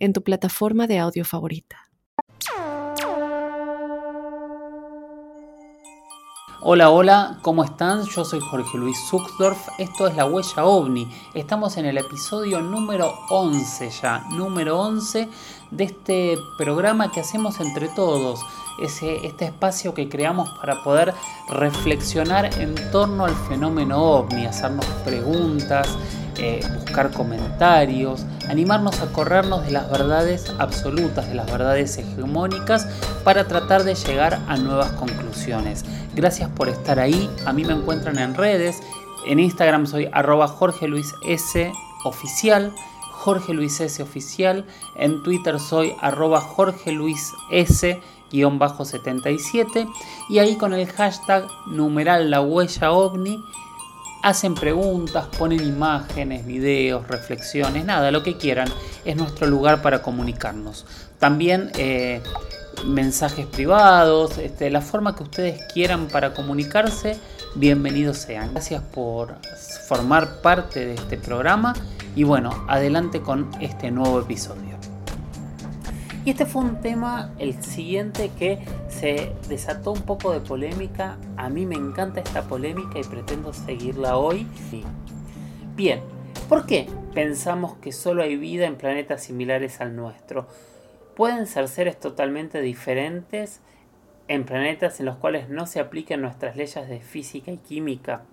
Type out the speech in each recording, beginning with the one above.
en tu plataforma de audio favorita. Hola, hola, ¿cómo están? Yo soy Jorge Luis Zuxdorf, esto es La Huella OVNI. Estamos en el episodio número 11 ya, número 11 de este programa que hacemos entre todos, ese, este espacio que creamos para poder reflexionar en torno al fenómeno OVNI, hacernos preguntas, eh, buscar comentarios, animarnos a corrernos de las verdades absolutas, de las verdades hegemónicas, para tratar de llegar a nuevas conclusiones. Gracias por estar ahí, a mí me encuentran en redes, en Instagram soy arroba Jorge Luis S oficial, en Twitter soy arroba Jorge Luis S 77 y ahí con el hashtag numeral la huella ovni hacen preguntas, ponen imágenes, videos, reflexiones, nada, lo que quieran. Es nuestro lugar para comunicarnos. También eh, mensajes privados, este, la forma que ustedes quieran para comunicarse, bienvenidos sean. Gracias por formar parte de este programa y bueno, adelante con este nuevo episodio. Y este fue un tema, el siguiente, que se desató un poco de polémica. A mí me encanta esta polémica y pretendo seguirla hoy. Bien, ¿por qué pensamos que solo hay vida en planetas similares al nuestro? Pueden ser seres totalmente diferentes en planetas en los cuales no se apliquen nuestras leyes de física y química,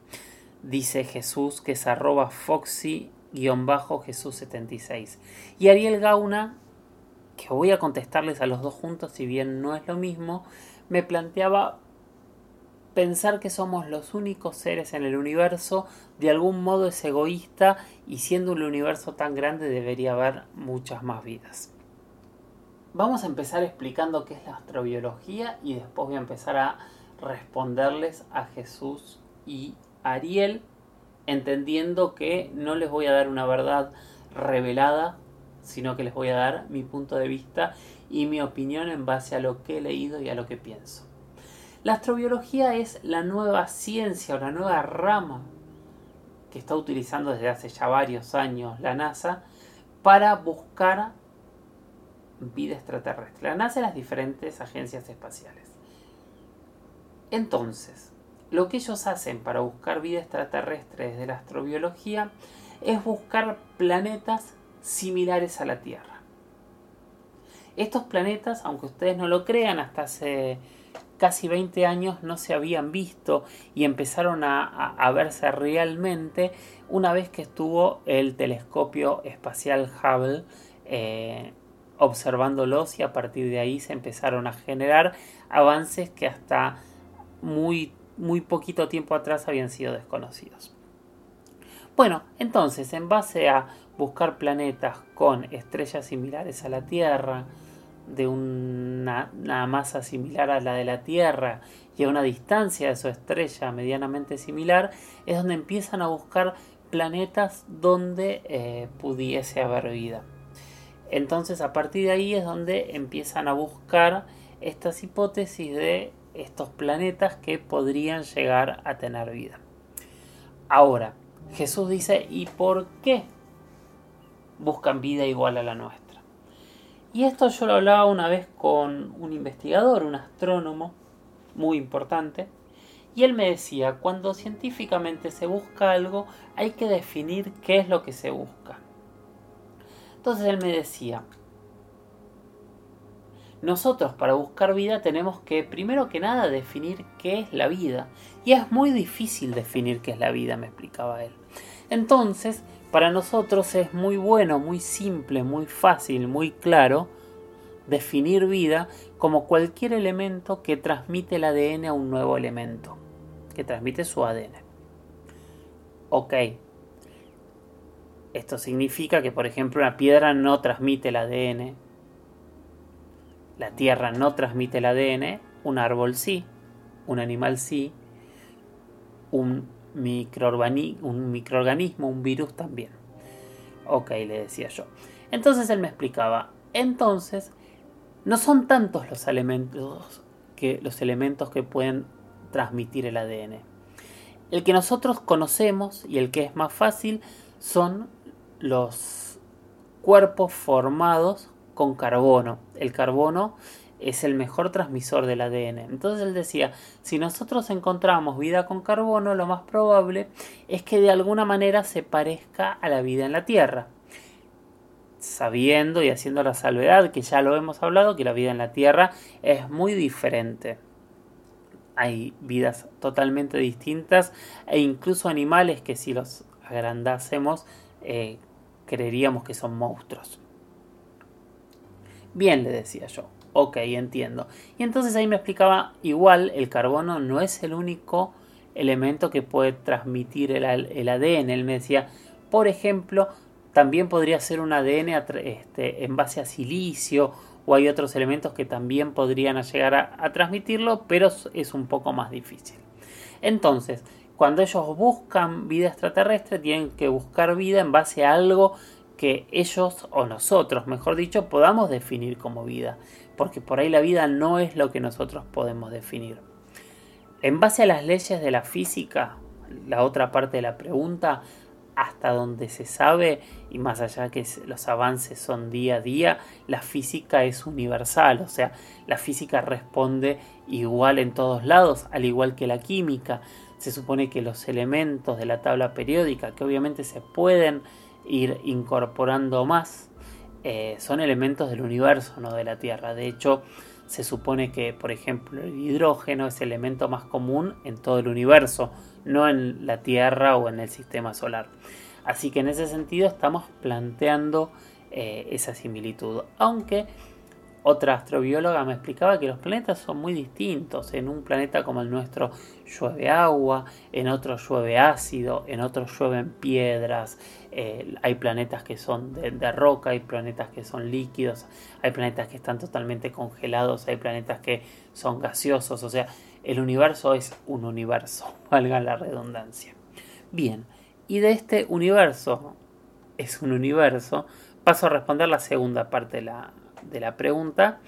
dice Jesús, que es arroba foxy-jesús76. Y Ariel Gauna que voy a contestarles a los dos juntos, si bien no es lo mismo, me planteaba pensar que somos los únicos seres en el universo, de algún modo es egoísta y siendo un universo tan grande debería haber muchas más vidas. Vamos a empezar explicando qué es la astrobiología y después voy a empezar a responderles a Jesús y Ariel, entendiendo que no les voy a dar una verdad revelada sino que les voy a dar mi punto de vista y mi opinión en base a lo que he leído y a lo que pienso. La astrobiología es la nueva ciencia o la nueva rama que está utilizando desde hace ya varios años la NASA para buscar vida extraterrestre. La NASA y las diferentes agencias espaciales. Entonces, lo que ellos hacen para buscar vida extraterrestre desde la astrobiología es buscar planetas similares a la Tierra. Estos planetas, aunque ustedes no lo crean, hasta hace casi 20 años no se habían visto y empezaron a, verse realmente una vez que estuvo el telescopio espacial Hubble eh, observándolos y a partir de ahí se empezaron a generar avances que hasta muy, muy poquito tiempo atrás habían sido desconocidos. Bueno, entonces, en base a buscar planetas con estrellas similares a la Tierra, de una, masa similar a la de la Tierra y a una distancia de su estrella medianamente similar, es donde empiezan a buscar planetas donde eh, pudiese haber vida. Entonces a partir de ahí es donde empiezan a buscar estas hipótesis de estos planetas que podrían llegar a tener vida. Ahora, Jesús dice, ¿y por qué buscan vida igual a la nuestra. Y esto yo lo hablaba una vez con un investigador, un astrónomo muy importante, y él me decía, cuando científicamente se busca algo, hay que definir qué es lo que se busca. Entonces él me decía, nosotros para buscar vida tenemos que, primero que nada, definir qué es la vida. Y es muy difícil definir qué es la vida, me explicaba él. Entonces, para nosotros es muy bueno, muy simple, muy fácil, muy claro definir vida como cualquier elemento que transmite el ADN a un nuevo elemento, que transmite su ADN. Ok. Esto significa que, por ejemplo, una piedra no transmite el ADN, la Tierra no transmite el ADN, un árbol sí, un animal sí, un, un microorganismo, un virus también. Ok, le decía yo. Entonces él me explicaba, entonces no son tantos los elementos que, los elementos que pueden transmitir el ADN. El que nosotros conocemos y el que es más fácil son los cuerpos formados con carbono. El carbono es el mejor transmisor del ADN. Entonces él decía, si nosotros encontramos vida con carbono, lo más probable es que de alguna manera se parezca a la vida en la Tierra. Sabiendo y haciendo la salvedad, que ya lo hemos hablado, que la vida en la Tierra es muy diferente. Hay vidas totalmente distintas e incluso animales que si los agrandásemos eh, creeríamos que son monstruos. Bien, le decía yo. Ok, entiendo. Y entonces ahí me explicaba, igual el carbono no es el único elemento que puede transmitir el, ADN. Él me decía, por ejemplo, también podría ser un ADN este, en base a silicio o hay otros elementos que también podrían llegar a, transmitirlo, pero es un poco más difícil. Entonces, cuando ellos buscan vida extraterrestre, tienen que buscar vida en base a algo que ellos o nosotros, mejor dicho, podamos definir como vida, porque por ahí la vida no es lo que nosotros podemos definir. En base a las leyes de la física, la otra parte de la pregunta, hasta donde se sabe, y más allá que los avances son día a día, la física es universal, o sea, la física responde igual en todos lados, al igual que la química. Se supone que los elementos de la tabla periódica, que obviamente se pueden ir incorporando más, eh, son elementos del universo, no de la Tierra. De hecho, se supone que, por ejemplo, el hidrógeno es el elemento más común en todo el universo, no en la Tierra o en el sistema solar. Así que en ese sentido estamos planteando eh, esa similitud. Aunque otra astrobióloga me explicaba que los planetas son muy distintos. En un planeta como el nuestro llueve agua, en otro llueve ácido, en otro llueven piedras. Eh, hay planetas que son de, roca, hay planetas que son líquidos, hay planetas que están totalmente congelados, hay planetas que son gaseosos. O sea, el universo es un universo, valga la redundancia. Bien, y de este universo, es un universo, paso a responder la segunda parte de la, de la pregunta,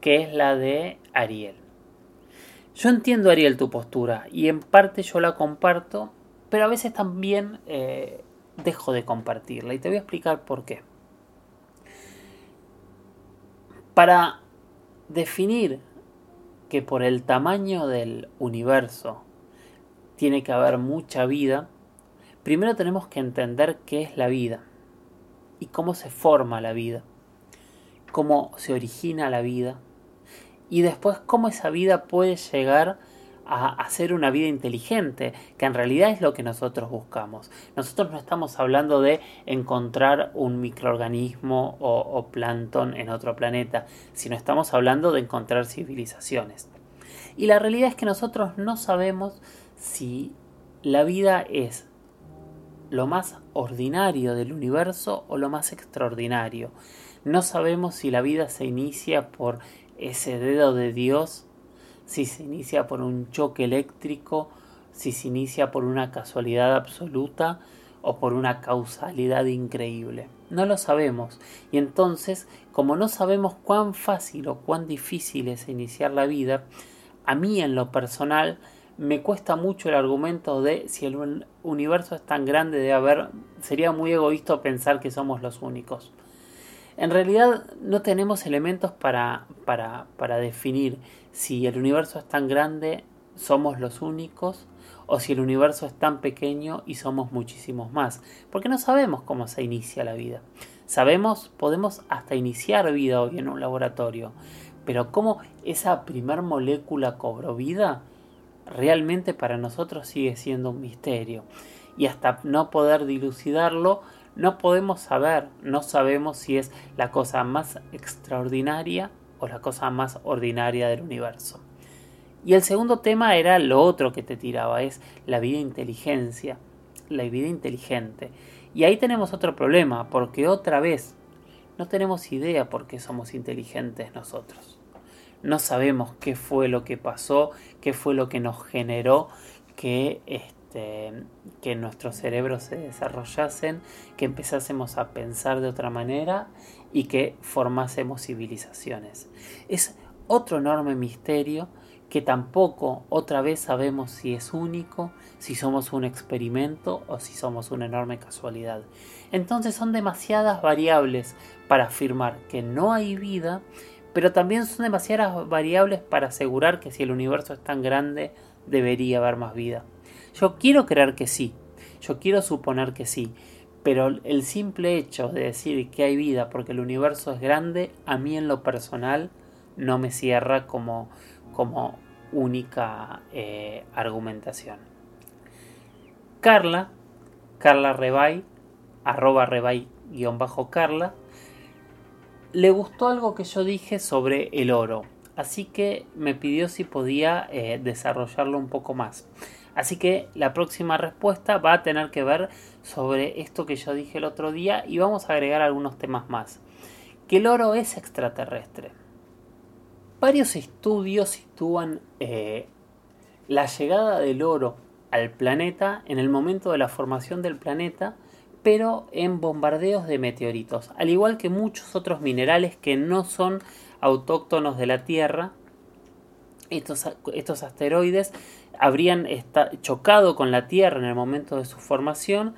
que es la de Ariel. Yo entiendo, Ariel, tu postura y en parte yo la comparto, pero a veces también eh, dejo de compartirla y te voy a explicar por qué. Para definir que por el tamaño del universo tiene que haber mucha vida, primero tenemos que entender qué es la vida y cómo se forma la vida cómo se origina la vida y después cómo esa vida puede llegar a, ser una vida inteligente, que en realidad es lo que nosotros buscamos. Nosotros no estamos hablando de encontrar un microorganismo o, o plancton en otro planeta, sino estamos hablando de encontrar civilizaciones. Y la realidad es que nosotros no sabemos si la vida es lo más ordinario del universo o lo más extraordinario. No sabemos si la vida se inicia por ese dedo de Dios, si se inicia por un choque eléctrico, si se inicia por una casualidad absoluta o por una causalidad increíble. No lo sabemos. Y entonces, como no sabemos cuán fácil o cuán difícil es iniciar la vida, a mí en lo personal me cuesta mucho el argumento de si el universo es tan grande de haber, sería muy egoísta pensar que somos los únicos. En realidad no tenemos elementos para, para, para definir si el universo es tan grande, somos los únicos, o si el universo es tan pequeño y somos muchísimos más, porque no sabemos cómo se inicia la vida. Sabemos, podemos hasta iniciar vida hoy en un laboratorio, pero cómo esa primer molécula cobró vida, realmente para nosotros sigue siendo un misterio. Y hasta no poder dilucidarlo, no podemos saber, no sabemos si es la cosa más extraordinaria o la cosa más ordinaria del universo. Y el segundo tema era lo otro que te tiraba, es la vida inteligencia, la vida inteligente. Y ahí tenemos otro problema, porque otra vez no tenemos idea por qué somos inteligentes nosotros. no sabemos qué fue lo que pasó, qué fue lo que nos generó que, que nuestros cerebros se desarrollasen, que empezásemos a pensar de otra manera y que formásemos civilizaciones. Es otro enorme misterio que tampoco otra vez sabemos si es único, si somos un experimento o si somos una enorme casualidad. Entonces son demasiadas variables para afirmar que no hay vida, pero también son demasiadas variables para asegurar que si el universo es tan grande debería haber más vida. Yo quiero creer que sí, yo quiero suponer que sí, pero el simple hecho de decir que hay vida porque el universo es grande, a mí en lo personal no me cierra como, como única eh, argumentación. Carla, Carla Rebay, arroba Rebay guion bajo Carla, le gustó algo que yo dije sobre el oro, así que me pidió si podía eh, desarrollarlo un poco más. Así que la próxima respuesta va a tener que ver sobre esto que yo dije el otro día y vamos a agregar algunos temas más. Que el oro es extraterrestre. Varios estudios sitúan eh, la llegada del oro al planeta en el momento de la formación del planeta, pero en bombardeos de meteoritos, al igual que muchos otros minerales que no son autóctonos de la Tierra. Estos, estos asteroides habrían chocado con la Tierra en el momento de su formación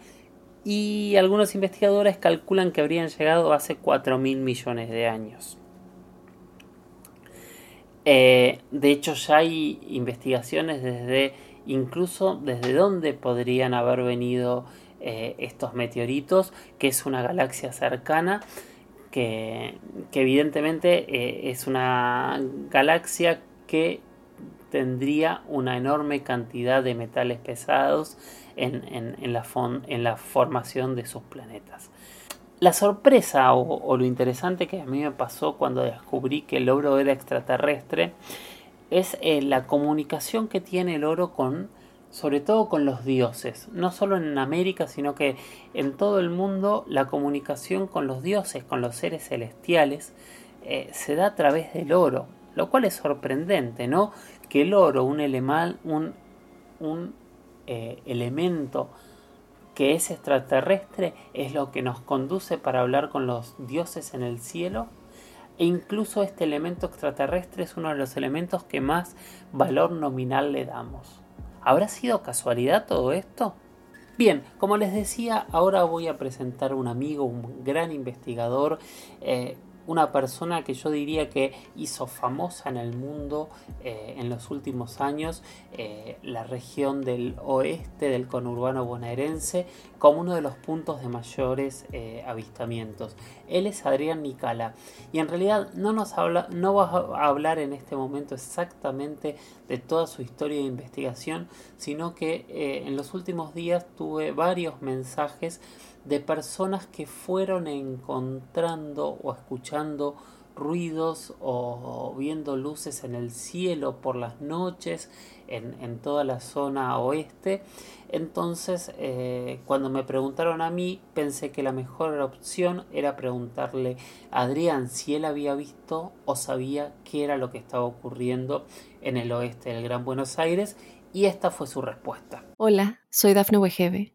y algunos investigadores calculan que habrían llegado hace 4.000 millones de años. Eh, de hecho, ya hay investigaciones desde incluso desde dónde podrían haber venido eh, estos meteoritos, que es una galaxia cercana, que, evidentemente eh, es una galaxia que tendría una enorme cantidad de metales pesados en, la, formación de sus planetas. La sorpresa o, lo interesante que a mí me pasó cuando descubrí que el oro era extraterrestre es eh, la comunicación que tiene el oro con, sobre todo con los dioses, no solo en América, sino que en todo el mundo la comunicación con los dioses, con los seres celestiales, eh, se da a través del oro, lo cual es sorprendente, ¿no? Que el oro, un, un, un eh, elemento que es extraterrestre es lo que nos conduce para hablar con los dioses en el cielo e incluso este elemento extraterrestre es uno de los elementos que más valor nominal le damos. ¿Habrá sido casualidad todo esto? Bien, como les decía, ahora voy a presentar un amigo, un gran investigador, eh, una persona que yo diría que hizo famosa en el mundo eh, en los últimos años eh, la región del oeste del conurbano bonaerense como uno de los puntos de mayores eh, avistamientos. Él es Adrián Nicala y en realidad no nos habla, no va a hablar en este momento exactamente de toda su historia de investigación, sino que en los últimos días tuve varios mensajes de personas que fueron encontrando o escuchando ruidos o viendo luces en el cielo por las noches en, toda la zona oeste. Entonces, eh, cuando me preguntaron a mí, pensé que la mejor opción era preguntarle a Adrián si él había visto o sabía qué era lo que estaba ocurriendo en el oeste del Gran Buenos Aires, y esta fue su respuesta. Hola, soy Dafne Wegebe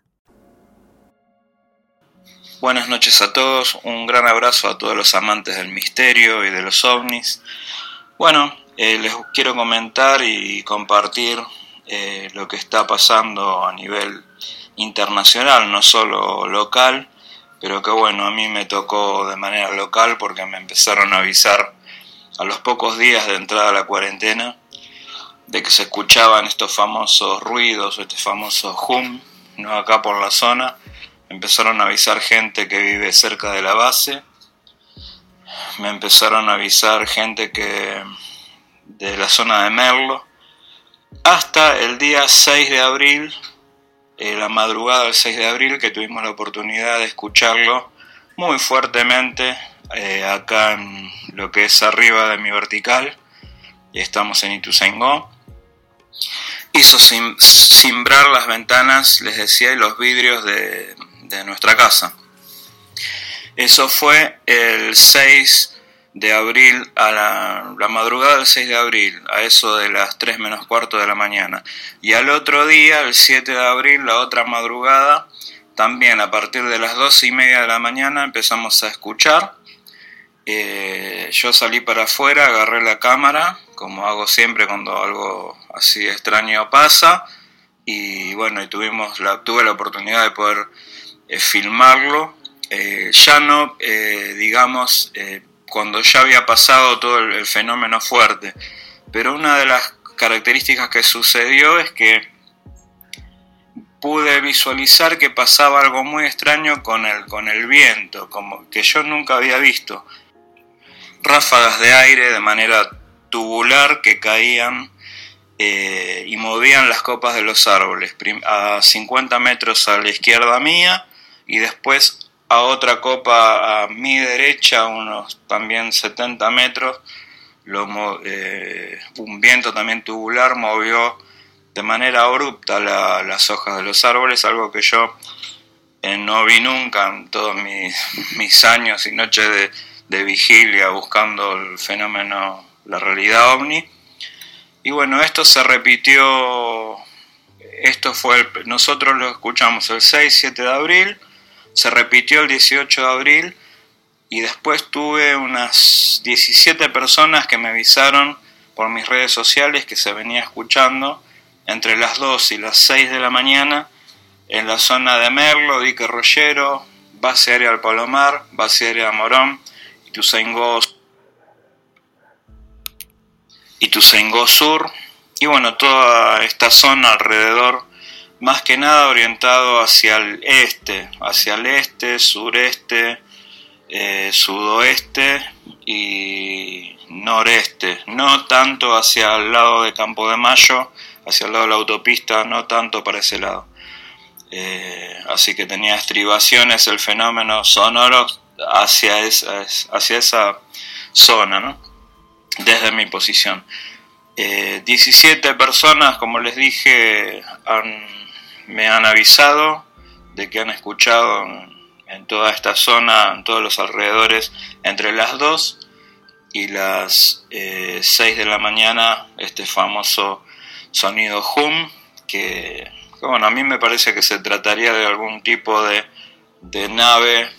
Buenas noches a todos, un gran abrazo a todos los amantes del misterio y de los ovnis. Bueno, eh, les quiero comentar y compartir eh, lo que está pasando a nivel internacional, no solo local, pero que bueno, a mí me tocó de manera local porque me empezaron a avisar a los pocos días de entrada a la cuarentena de que se escuchaban estos famosos ruidos, este famoso hum, no acá por la zona, empezaron a avisar gente que vive cerca de la base, me empezaron a avisar gente que de la zona de Merlo, hasta el día 6 de abril, eh, la madrugada del 6 de abril, que tuvimos la oportunidad de escucharlo muy fuertemente eh, acá en lo que es arriba de mi vertical, y estamos en Ituzaingó. Hizo simbrar las ventanas, les decía, y los vidrios de, de nuestra casa. Eso fue el 6 de abril, a la, madrugada del 6 de abril, a eso de las 3 menos cuarto de la mañana. Y al otro día, el 7 de abril, la otra madrugada, también a partir de las 2 y media de la mañana empezamos a escuchar. Eh, yo salí para afuera, agarré la cámara, como hago siempre cuando algo así extraño pasa, y bueno, y tuvimos la, tuve la oportunidad de poder filmarlo eh, ya no, eh, digamos, eh, cuando ya había pasado todo el, fenómeno fuerte. Pero una de las características que sucedió es que pude visualizar que pasaba algo muy extraño con el, con el viento, como que yo nunca había visto. Ráfagas de aire de manera tubular que caían y movían las copas de los árboles, a 50 metros a la izquierda mía y después a otra copa a mi derecha, unos también 70 metros, eh, un viento también tubular movió de manera abrupta las hojas de los árboles, algo que yo eh, no vi nunca en todos mis, años y noches de, vigilia buscando el fenómeno, la realidad ovni. Y bueno, esto se repitió, esto fue, nosotros lo escuchamos el 6-7 de abril, se repitió el 18 de abril y después tuve unas 17 personas que me avisaron por mis redes sociales que se venía escuchando entre las 2 y las 6 de la mañana en la zona de Merlo, Dique Rollero, base aérea al Palomar, base aérea Morón, Ituzaingó, Ituzaingó Sur. Y bueno, toda esta zona alrededor más que nada orientado hacia el este, hacia el este, sureste, eh, sudoeste y noreste, no tanto hacia el lado de Campo de Mayo, hacia el lado de la autopista, no tanto para ese lado. Eh, así que tenía estribaciones el fenómeno sonoro hacia esa, hacia esa zona, desde mi posición. 17 eh, personas, como les dije, han me han avisado de que han escuchado en, toda esta zona, en todos los alrededores, entre las 2 y las 6 eh, de la mañana, este famoso sonido hum, que, bueno, a mí me parece que se trataría de algún tipo de, de nave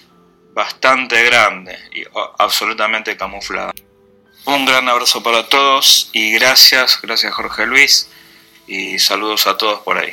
bastante grande y absolutamente camuflada. Un gran abrazo para todos y gracias, gracias Jorge Luis y saludos a todos por ahí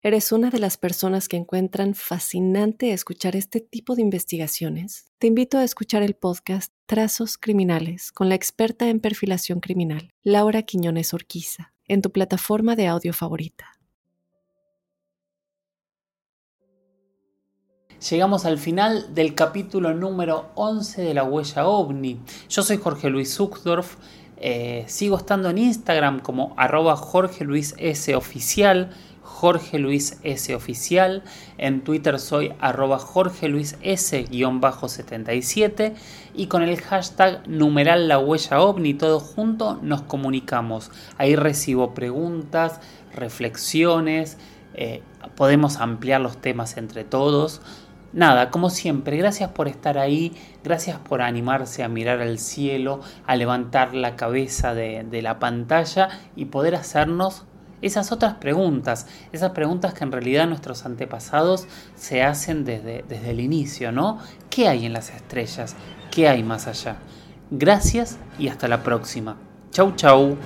¿Eres una de las personas que encuentran fascinante escuchar este tipo de investigaciones? Te invito a escuchar el podcast Trazos Criminales con la experta en perfilación criminal, Laura Quiñones Orquiza, en tu plataforma de audio favorita. Llegamos al final del capítulo número 11 de La Huella OVNI. Yo soy Jorge Luis Zuckdorf. Eh, sigo estando en Instagram como arroba Jorge Luis S. Oficial Jorge Luis S oficial. En Twitter soy arroba Jorge Luis S-77 y con el hashtag numeral la huella ovni todo junto nos comunicamos. Ahí recibo preguntas, reflexiones, eh, podemos ampliar los temas entre todos. Nada, como siempre, gracias por estar ahí, gracias por animarse a mirar al cielo, a levantar la cabeza de, de la pantalla y poder hacernos esas otras preguntas, esas preguntas que en realidad nuestros antepasados se hacen desde, desde el inicio, ¿no? ¿Qué hay en las estrellas? ¿Qué hay más allá? Gracias y hasta la próxima. Chau, chau.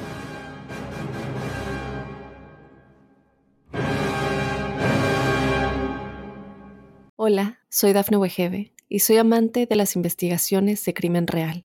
Hola, soy Dafne Wegebe y soy amante de las investigaciones de crimen real.